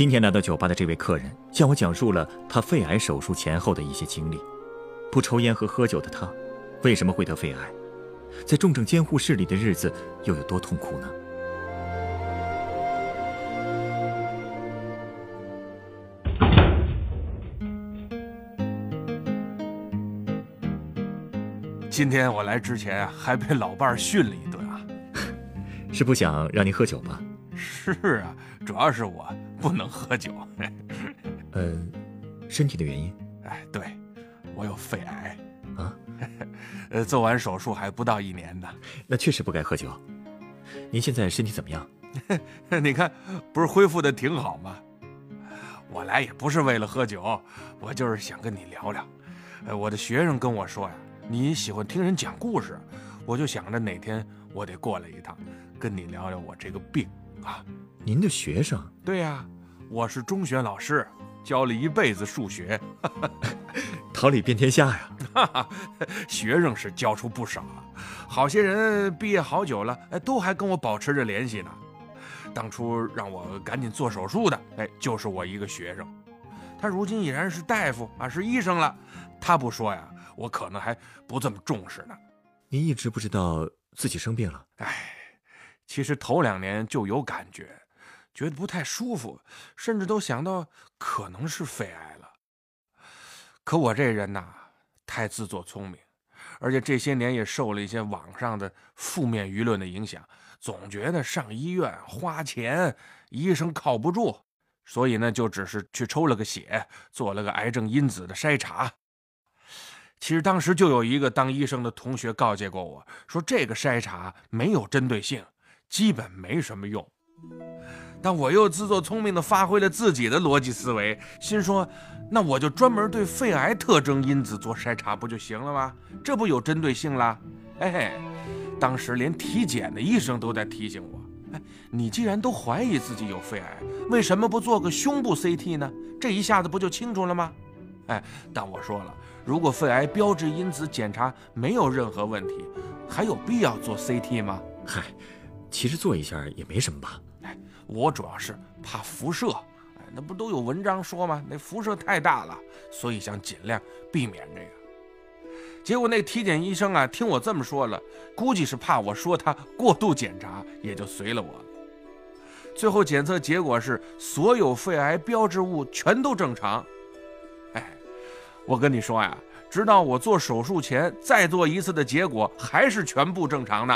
今天来到酒吧的这位客人向我讲述了他肺癌手术前后的一些经历。不抽烟和喝酒的他，为什么会得肺癌？在重症监护室里的日子又有多痛苦呢？今天我来之前啊，还被老伴儿训了一顿啊。是不想让您喝酒吧？是啊，主要是我不能喝酒。呃，身体的原因？哎，对，我有肺癌啊。呃，做完手术还不到一年呢。那确实不该喝酒。您现在身体怎么样？你看，不是恢复的挺好吗？我来也不是为了喝酒，我就是想跟你聊聊。呃，我的学生跟我说呀，你喜欢听人讲故事，我就想着哪天我得过来一趟，跟你聊聊我这个病啊。您的学生？对呀，我是中学老师，教了一辈子数学，桃李遍天下呀。学生是教出不少，好些人毕业好久了，哎，都还跟我保持着联系呢。当初让我赶紧做手术的，哎，就是我一个学生，他如今已然是大夫啊，是医生了。他不说呀，我可能还不这么重视呢。您一直不知道自己生病了？哎，其实头两年就有感觉，觉得不太舒服，甚至都想到可能是肺癌了。可我这人呐，太自作聪明，而且这些年也受了一些网上的负面舆论的影响，总觉得上医院花钱，医生靠不住，所以呢，就只是去抽了个血，做了个癌症因子的筛查。其实当时就有一个当医生的同学告诫过我说，这个筛查没有针对性，基本没什么用。但我又自作聪明地发挥了自己的逻辑思维，心说，那我就专门对肺癌特征因子做筛查不就行了吗？这不有针对性啦？嘿嘿，当时连体检的医生都在提醒我，哎，你既然都怀疑自己有肺癌，为什么不做个胸部 CT 呢？这一下子不就清楚了吗？哎，但我说了，如果肺癌标志因子检查没有任何问题，还有必要做 CT 吗？嗨，其实做一下也没什么吧。哎，我主要是怕辐射，哎，那不都有文章说吗？那辐射太大了，所以想尽量避免这个。结果那体检医生啊，听我这么说了，估计是怕我说他过度检查，也就随了我了。最后检测结果是所有肺癌标志物全都正常。哎，我跟你说呀，直到我做手术前再做一次的结果还是全部正常的。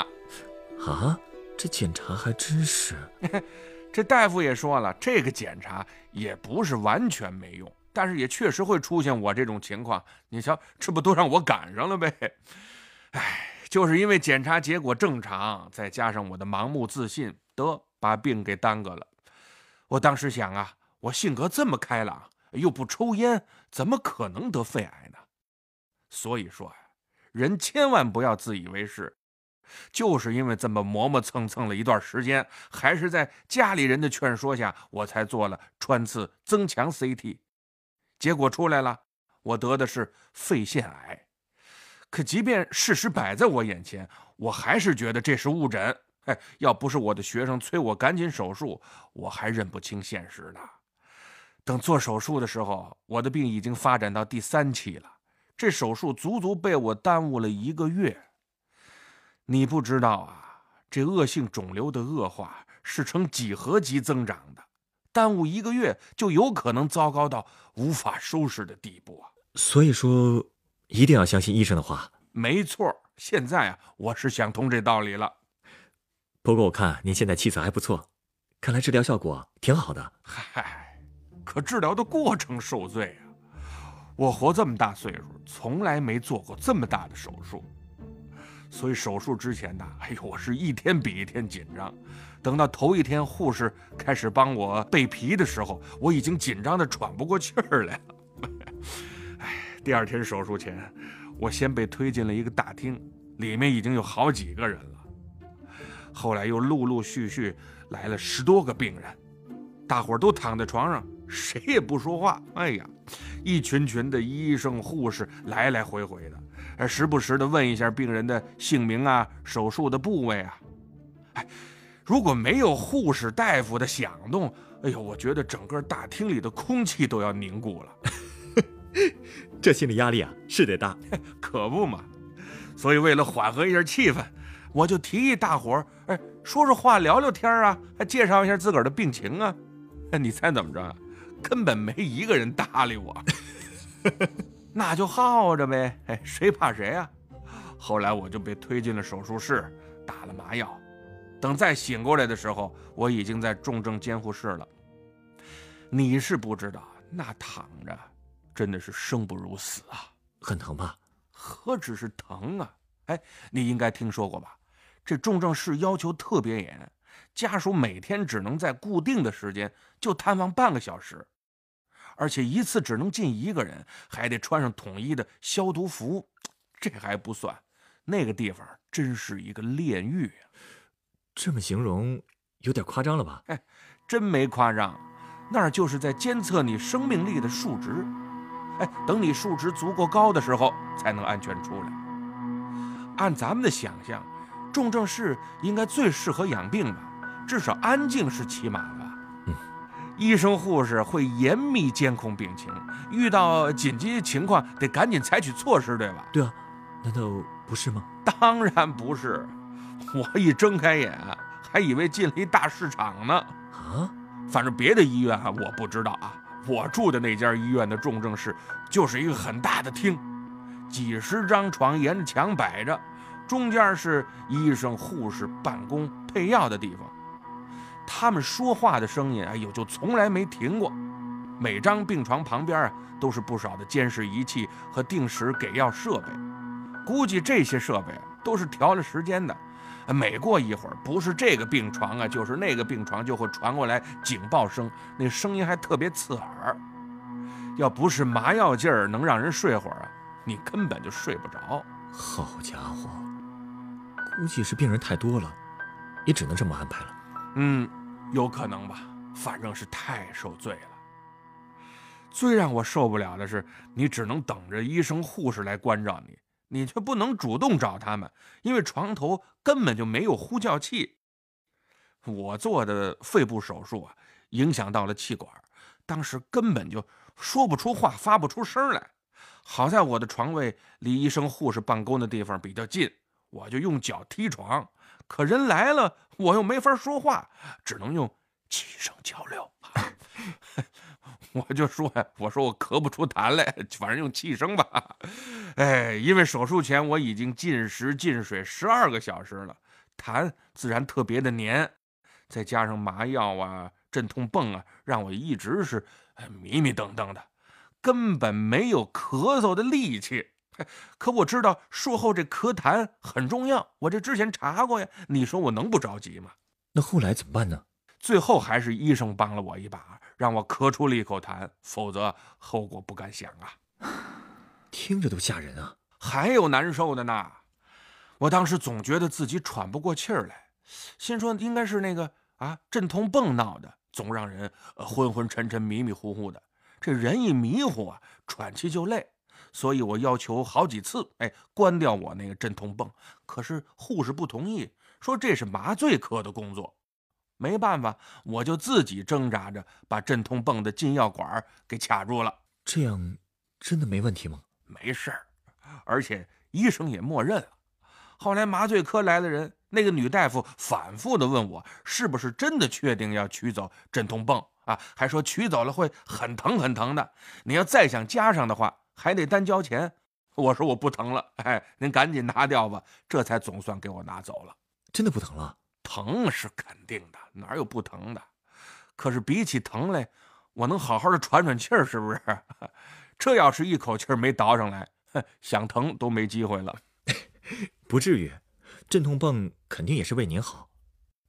啊，这检查还真是。这大夫也说了，这个检查也不是完全没用，但是也确实会出现我这种情况。你瞧，这不都让我赶上了呗？哎，就是因为检查结果正常，再加上我的盲目自信，得把病给耽搁了。我当时想啊，我性格这么开朗，又不抽烟，怎么可能得肺癌呢？所以说呀，人千万不要自以为是。就是因为这么磨磨蹭蹭了一段时间，还是在家里人的劝说下，我才做了穿刺增强 CT，结果出来了，我得的是肺腺癌。可即便事实摆在我眼前，我还是觉得这是误诊。哎，要不是我的学生催我赶紧手术，我还认不清现实呢。等做手术的时候，我的病已经发展到第三期了，这手术足足被我耽误了一个月。你不知道啊，这恶性肿瘤的恶化是呈几何级增长的，耽误一个月就有可能糟糕到无法收拾的地步啊！所以说，一定要相信医生的话。没错，现在啊，我是想通这道理了。不过我看您现在气色还不错，看来治疗效果挺好的。嗨，可治疗的过程受罪啊！我活这么大岁数，从来没做过这么大的手术。所以手术之前呢，哎呦，我是一天比一天紧张。等到头一天护士开始帮我备皮的时候，我已经紧张的喘不过气儿来了。哎第二天手术前，我先被推进了一个大厅，里面已经有好几个人了。后来又陆陆续续来了十多个病人，大伙儿都躺在床上，谁也不说话。哎呀，一群群的医生护士来来回回的，还时不时的问一下病人的姓名啊、手术的部位啊。哎，如果没有护士大夫的响动，哎呦，我觉得整个大厅里的空气都要凝固了。这心理压力啊，是得大，可不嘛。所以为了缓和一下气氛。我就提议大伙儿，哎，说说话，聊聊天啊，还介绍一下自个儿的病情啊。你猜怎么着？根本没一个人搭理我。那就耗着呗，哎，谁怕谁啊？后来我就被推进了手术室，打了麻药。等再醒过来的时候，我已经在重症监护室了。你是不知道，那躺着真的是生不如死啊，很疼吧？何止是疼啊！哎，你应该听说过吧？这重症室要求特别严，家属每天只能在固定的时间就探望半个小时，而且一次只能进一个人，还得穿上统一的消毒服。这还不算，那个地方真是一个炼狱啊！这么形容有点夸张了吧？哎，真没夸张，那儿就是在监测你生命力的数值。哎，等你数值足够高的时候，才能安全出来。按咱们的想象。重症室应该最适合养病吧，至少安静是起码的。嗯，医生护士会严密监控病情，遇到紧急情况得赶紧采取措施，对吧？对啊，难道不是吗？当然不是，我一睁开眼还以为进了一大市场呢。啊，反正别的医院啊我不知道啊，我住的那家医院的重症室就是一个很大的厅，几十张床沿着墙摆着。中间是医生、护士办公、配药的地方，他们说话的声音，哎呦，就从来没停过。每张病床旁边啊，都是不少的监视仪器和定时给药设备。估计这些设备都是调了时间的。每过一会儿，不是这个病床啊，就是那个病床就会传过来警报声，那声音还特别刺耳。要不是麻药劲儿能让人睡会儿啊，你根本就睡不着。好家伙！估计是病人太多了，也只能这么安排了。嗯，有可能吧。反正是太受罪了。最让我受不了的是，你只能等着医生护士来关照你，你却不能主动找他们，因为床头根本就没有呼叫器。我做的肺部手术啊，影响到了气管，当时根本就说不出话，发不出声来。好在我的床位离医生护士办公的地方比较近。我就用脚踢床，可人来了，我又没法说话，只能用气声交流。我就说呀，我说我咳不出痰来，反正用气声吧。哎，因为手术前我已经进食进水十二个小时了，痰自然特别的黏，再加上麻药啊、镇痛泵啊，让我一直是迷迷瞪瞪的，根本没有咳嗽的力气。可我知道术后这咳痰很重要，我这之前查过呀。你说我能不着急吗？那后来怎么办呢？最后还是医生帮了我一把，让我咳出了一口痰，否则后果不敢想啊。听着都吓人啊！还有难受的呢。我当时总觉得自己喘不过气儿来，心说应该是那个啊镇痛泵闹的，总让人昏昏沉沉、迷迷糊糊的。这人一迷糊啊，喘气就累。所以我要求好几次，哎，关掉我那个镇痛泵，可是护士不同意，说这是麻醉科的工作。没办法，我就自己挣扎着把镇痛泵的进药管给卡住了。这样真的没问题吗？没事儿，而且医生也默认了。后来麻醉科来的人，那个女大夫反复的问我，是不是真的确定要取走镇痛泵啊？还说取走了会很疼很疼的，你要再想加上的话。还得单交钱，我说我不疼了，哎，您赶紧拿掉吧，这才总算给我拿走了。真的不疼了？疼是肯定的，哪有不疼的？可是比起疼来，我能好好的喘喘气儿，是不是？这要是一口气没倒上来，想疼都没机会了。不至于，镇痛泵肯定也是为您好。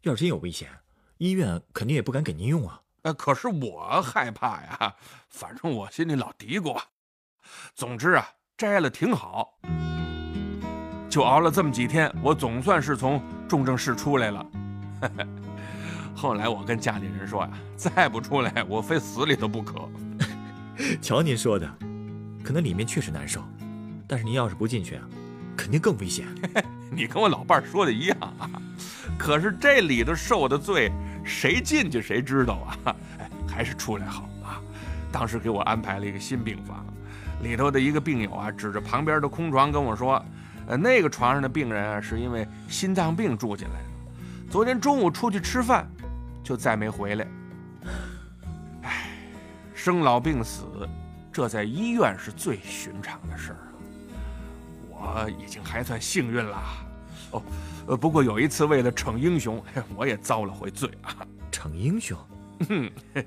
要是真有危险，医院肯定也不敢给您用啊。可是我害怕呀，反正我心里老嘀咕。总之啊，摘了挺好。就熬了这么几天，我总算是从重症室出来了。后来我跟家里人说呀，再不出来，我非死里头不可。瞧您说的，可能里面确实难受，但是您要是不进去啊，肯定更危险。你跟我老伴儿说的一样啊，可是这里头受的罪，谁进去谁知道啊？哎，还是出来好啊。当时给我安排了一个新病房，里头的一个病友啊，指着旁边的空床跟我说：“呃，那个床上的病人啊，是因为心脏病住进来的，昨天中午出去吃饭，就再没回来。”唉，生老病死，这在医院是最寻常的事儿啊。我已经还算幸运了。哦，呃，不过有一次为了逞英雄，我也遭了回罪啊。逞英雄？哼，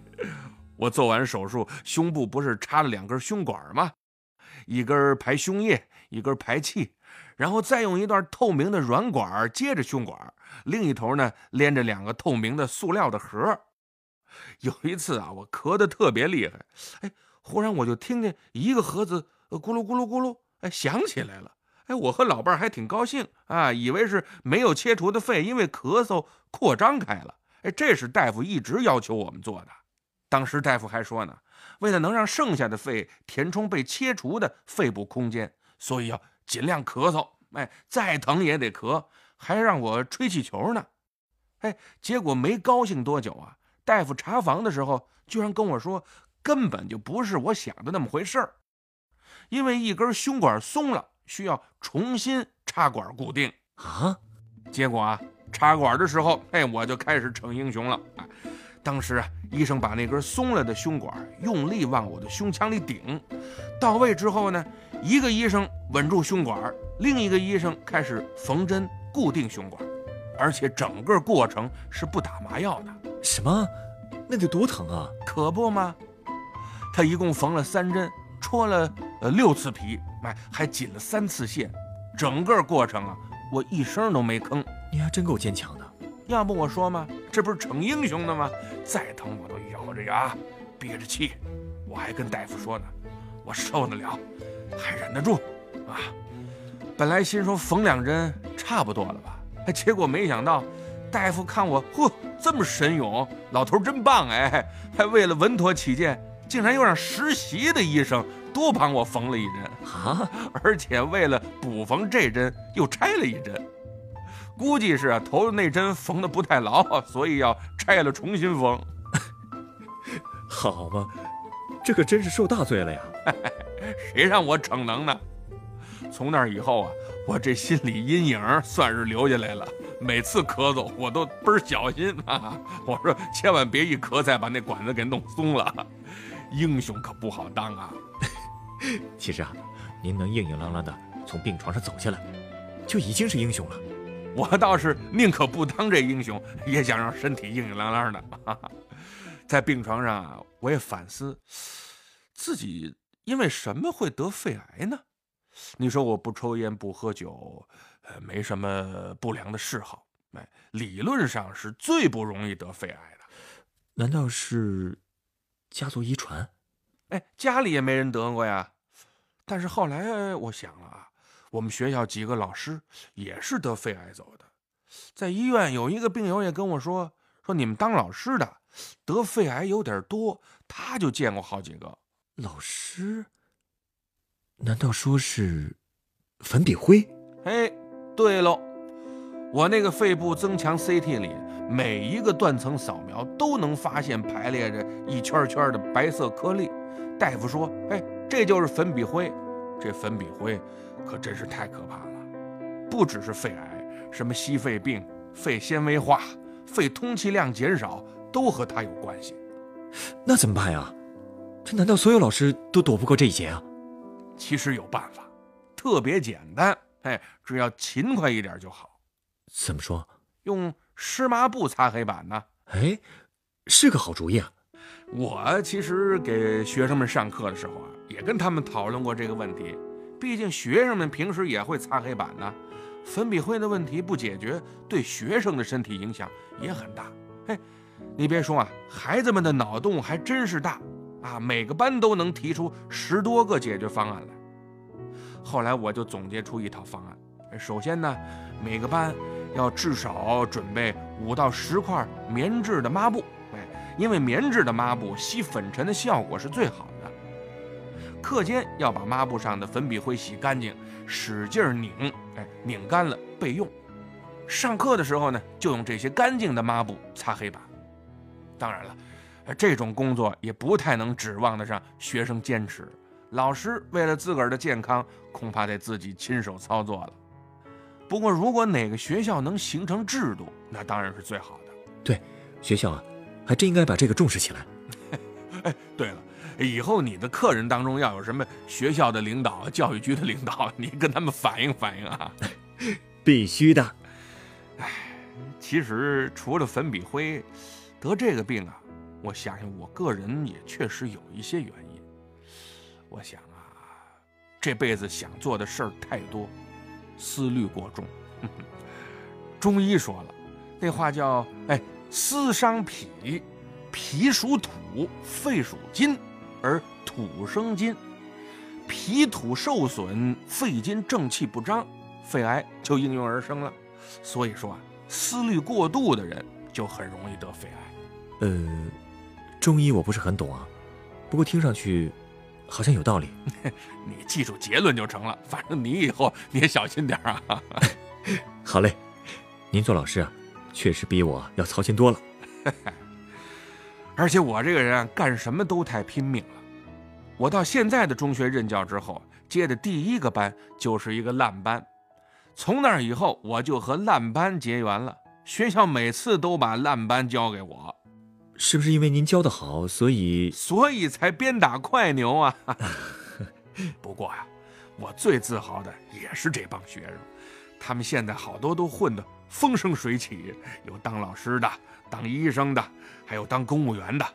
我做完手术，胸部不是插了两根胸管吗？一根排胸液，一根排气，然后再用一段透明的软管接着胸管，另一头呢连着两个透明的塑料的盒。有一次啊，我咳得特别厉害，哎，忽然我就听见一个盒子咕噜咕噜咕噜，哎，响起来了。哎，我和老伴儿还挺高兴啊，以为是没有切除的肺因为咳嗽扩张开了。哎，这是大夫一直要求我们做的。当时大夫还说呢，为了能让剩下的肺填充被切除的肺部空间，所以要尽量咳嗽。哎，再疼也得咳，还让我吹气球呢。哎，结果没高兴多久啊，大夫查房的时候居然跟我说，根本就不是我想的那么回事儿，因为一根胸管松了。需要重新插管固定啊！结果啊，插管的时候，哎，我就开始逞英雄了。当时啊，医生把那根松了的胸管用力往我的胸腔里顶，到位之后呢，一个医生稳住胸管，另一个医生开始缝针固定胸管，而且整个过程是不打麻药的。什么？那得多疼啊！可不嘛？他一共缝了三针。戳了呃六次皮，哎，还紧了三次线，整个过程啊，我一声都没吭。你还真够坚强的，要不我说嘛，这不是逞英雄的吗？再疼我都咬着牙憋着气，我还跟大夫说呢，我受得了，还忍得住啊。本来心说缝两针差不多了吧，哎，结果没想到大夫看我，嚯，这么神勇，老头真棒哎，还为了稳妥起见。竟然又让实习的医生多帮我缝了一针啊！而且为了补缝这针，又拆了一针。估计是啊，头那针缝的不太牢，所以要拆了重新缝。好吧，这可真是受大罪了呀！谁让我逞能呢？从那以后啊，我这心理阴影算是留下来了。每次咳嗽，我都倍儿小心啊！我说千万别一咳再把那管子给弄松了。英雄可不好当啊！其实啊，您能硬硬朗朗的从病床上走下来，就已经是英雄了。我倒是宁可不当这英雄，也想让身体硬硬朗朗的。在病床上啊，我也反思自己因为什么会得肺癌呢？你说我不抽烟不喝酒，呃，没什么不良的嗜好，哎，理论上是最不容易得肺癌的。难道是？家族遗传，哎，家里也没人得过呀。但是后来我想了啊，我们学校几个老师也是得肺癌走的。在医院有一个病友也跟我说，说你们当老师的得肺癌有点多，他就见过好几个老师。难道说是粉笔灰？哎，对喽，我那个肺部增强 CT 里。每一个断层扫描都能发现排列着一圈圈的白色颗粒，大夫说：“哎，这就是粉笔灰。这粉笔灰可真是太可怕了，不只是肺癌，什么吸肺病、肺纤维化、肺通气量减少，都和它有关系。那怎么办呀？这难道所有老师都躲不过这一劫啊？其实有办法，特别简单，哎，只要勤快一点就好。怎么说？用。湿抹布擦黑板呢？哎，是个好主意啊！我其实给学生们上课的时候啊，也跟他们讨论过这个问题。毕竟学生们平时也会擦黑板呢，粉笔灰的问题不解决，对学生的身体影响也很大。嘿，你别说啊，孩子们的脑洞还真是大。啊，每个班都能提出十多个解决方案来。后来我就总结出一套方案。首先呢，每个班要至少准备五到十块棉质的抹布，因为棉质的抹布吸粉尘的效果是最好的。课间要把抹布上的粉笔灰洗干净，使劲拧，哎，拧干了备用。上课的时候呢，就用这些干净的抹布擦黑板。当然了，这种工作也不太能指望得上学生坚持。老师为了自个儿的健康，恐怕得自己亲手操作了。不过，如果哪个学校能形成制度，那当然是最好的。对，学校啊，还真应该把这个重视起来。哎，对了，以后你的客人当中要有什么学校的领导、教育局的领导，你跟他们反映反映啊。必须的。哎，其实除了粉笔灰，得这个病啊，我想想，我个人也确实有一些原因。我想啊，这辈子想做的事儿太多，思虑过重。中医说了，那话叫“哎，思伤脾，脾属土，肺属金，而土生金，脾土受损，肺金正气不张，肺癌就应运而生了。所以说啊，思虑过度的人就很容易得肺癌。呃，中医我不是很懂啊，不过听上去。好像有道理，你记住结论就成了。反正你以后你也小心点啊。好嘞，您做老师啊，确实比我要操心多了。而且我这个人干什么都太拼命了。我到现在的中学任教之后，接的第一个班就是一个烂班。从那以后，我就和烂班结缘了。学校每次都把烂班交给我。是不是因为您教的好，所以所以才鞭打快牛啊？不过呀，我最自豪的也是这帮学生，他们现在好多都混得风生水起，有当老师的，当医生的，还有当公务员的，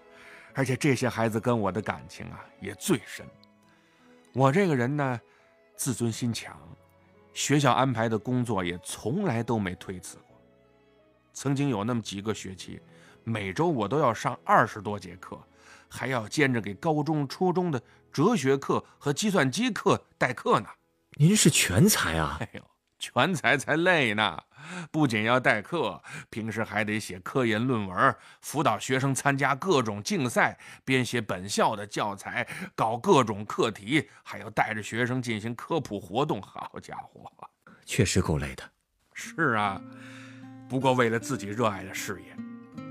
而且这些孩子跟我的感情啊也最深。我这个人呢，自尊心强，学校安排的工作也从来都没推辞过。曾经有那么几个学期。每周我都要上二十多节课，还要兼着给高中、初中的哲学课和计算机课代课呢。您是全才啊！哎呦，全才才累呢！不仅要代课，平时还得写科研论文，辅导学生参加各种竞赛，编写本校的教材，搞各种课题，还要带着学生进行科普活动。好家伙，确实够累的。是啊，不过为了自己热爱的事业。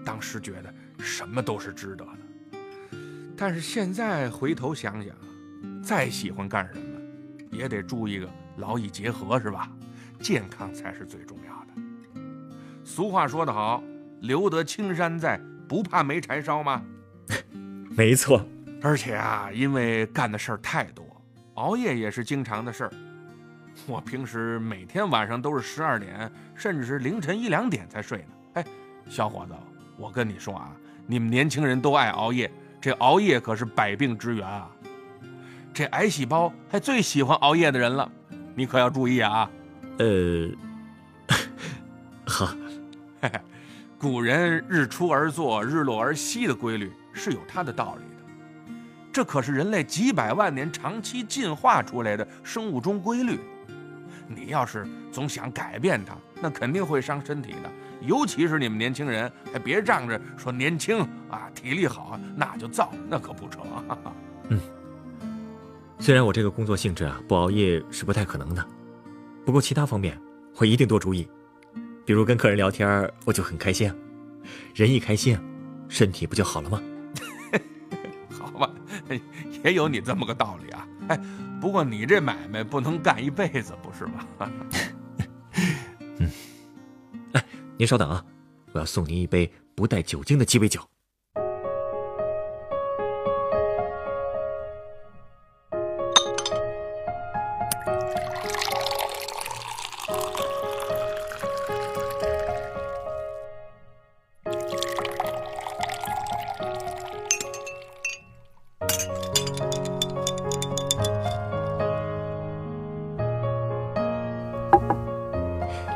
当时觉得什么都是值得的，但是现在回头想想，再喜欢干什么，也得注意个劳逸结合，是吧？健康才是最重要的。俗话说得好，“留得青山在，不怕没柴烧”吗？没错。而且啊，因为干的事儿太多，熬夜也是经常的事儿。我平时每天晚上都是十二点，甚至是凌晨一两点才睡呢。哎，小伙子。我跟你说啊，你们年轻人都爱熬夜，这熬夜可是百病之源啊！这癌细胞还最喜欢熬夜的人了，你可要注意啊！呃，好，古人日出而作，日落而息的规律是有它的道理的，这可是人类几百万年长期进化出来的生物钟规律。你要是总想改变它，那肯定会伤身体的。尤其是你们年轻人，还别仗着说年轻啊，体力好，那就造，那可不成。嗯，虽然我这个工作性质啊，不熬夜是不太可能的，不过其他方面我一定多注意。比如跟客人聊天，我就很开心，人一开心，身体不就好了吗？好吧，也有你这么个道理啊。哎，不过你这买卖不能干一辈子，不是吗？嗯，哎您稍等啊，我要送您一杯不带酒精的鸡尾酒。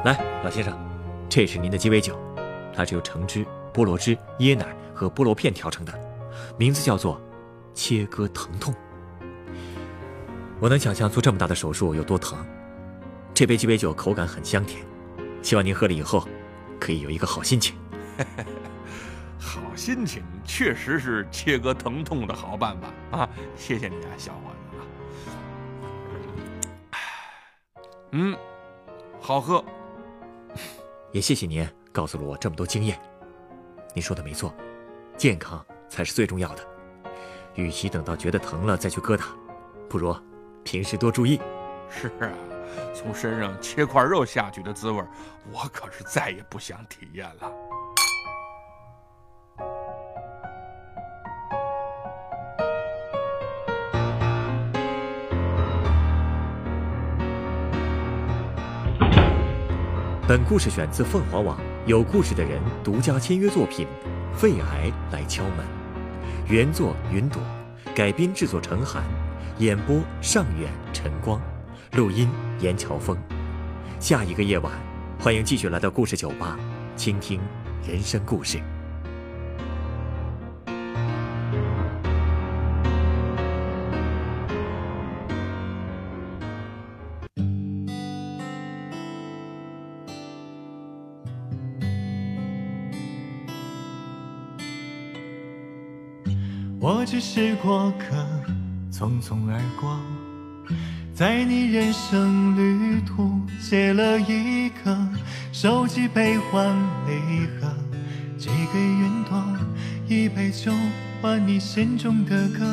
来，老先生。这是您的鸡尾酒，它是由橙汁、菠萝汁、椰奶和菠萝片调成的，名字叫做切割疼痛。我能想象做这么大的手术有多疼。这杯鸡尾酒口感很香甜，希望您喝了以后可以有一个好心情。好心情确实是切割疼痛的好办法啊！谢谢你啊，小伙子啊。嗯，好喝。也谢谢您告诉了我这么多经验。您说的没错，健康才是最重要的。与其等到觉得疼了再去割它，不如平时多注意。是啊，从身上切块肉下去的滋味，我可是再也不想体验了。本故事选自凤凰网有故事的人独家签约作品《肺癌来敲门》，原作云朵，改编制作陈寒，演播上远晨光，录音严乔峰。下一个夜晚，欢迎继续来到故事酒吧，倾听人生故事。我只是过客，匆匆而过，在你人生旅途写了一个收集悲欢离合，寄给云朵一杯酒，换你心中的歌。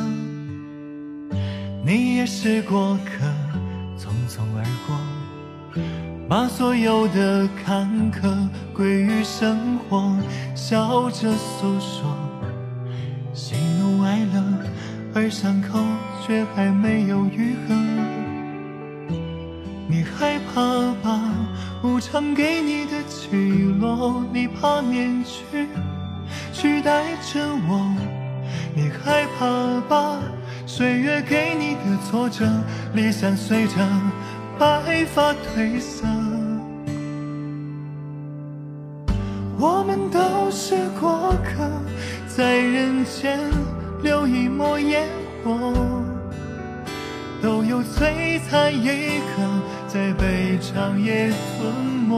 你也是过客，匆匆而过，把所有的坎坷归于生活，笑着诉说。喜怒哀乐，而伤口却还没有愈合。害怕吧，无常给你的起落，你怕面具取代着我。你害怕吧，岁月给你的挫折，理想随着白发褪色。我们都是过客。在人间留一抹烟火，都有璀璨一刻在被长夜吞没。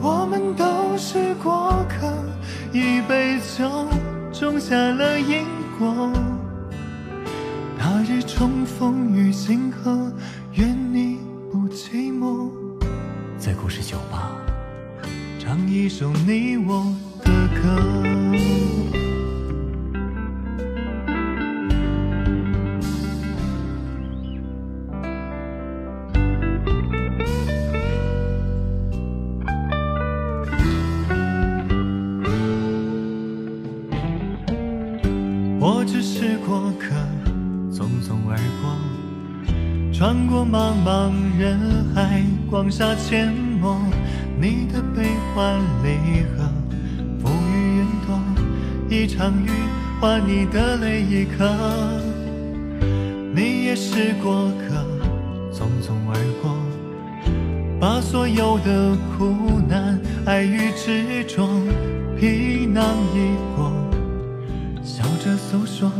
我们都是过客，一杯酒种下了因果。那日重逢于星河，愿你不寂寞。在故事酒吧。唱一首你我的歌。欢离合，浮于云朵，一场雨换你的泪一颗。你也是过客，匆匆而过，把所有的苦难、爱与执着皮囊一过，笑着诉说，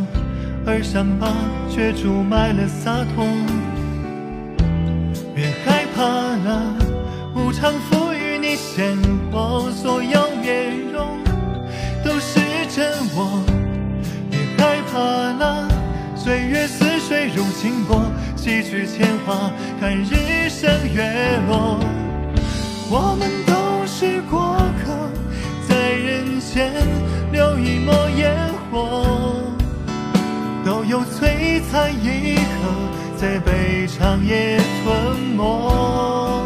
而伤疤却注满了洒脱。别害怕了，无常鲜活，所有面容都是真我。别害怕了，岁月似水如清波，洗去铅华，看日升月落。我们都是过客，在人间留一抹烟火，都有璀璨一刻，在被长夜吞没。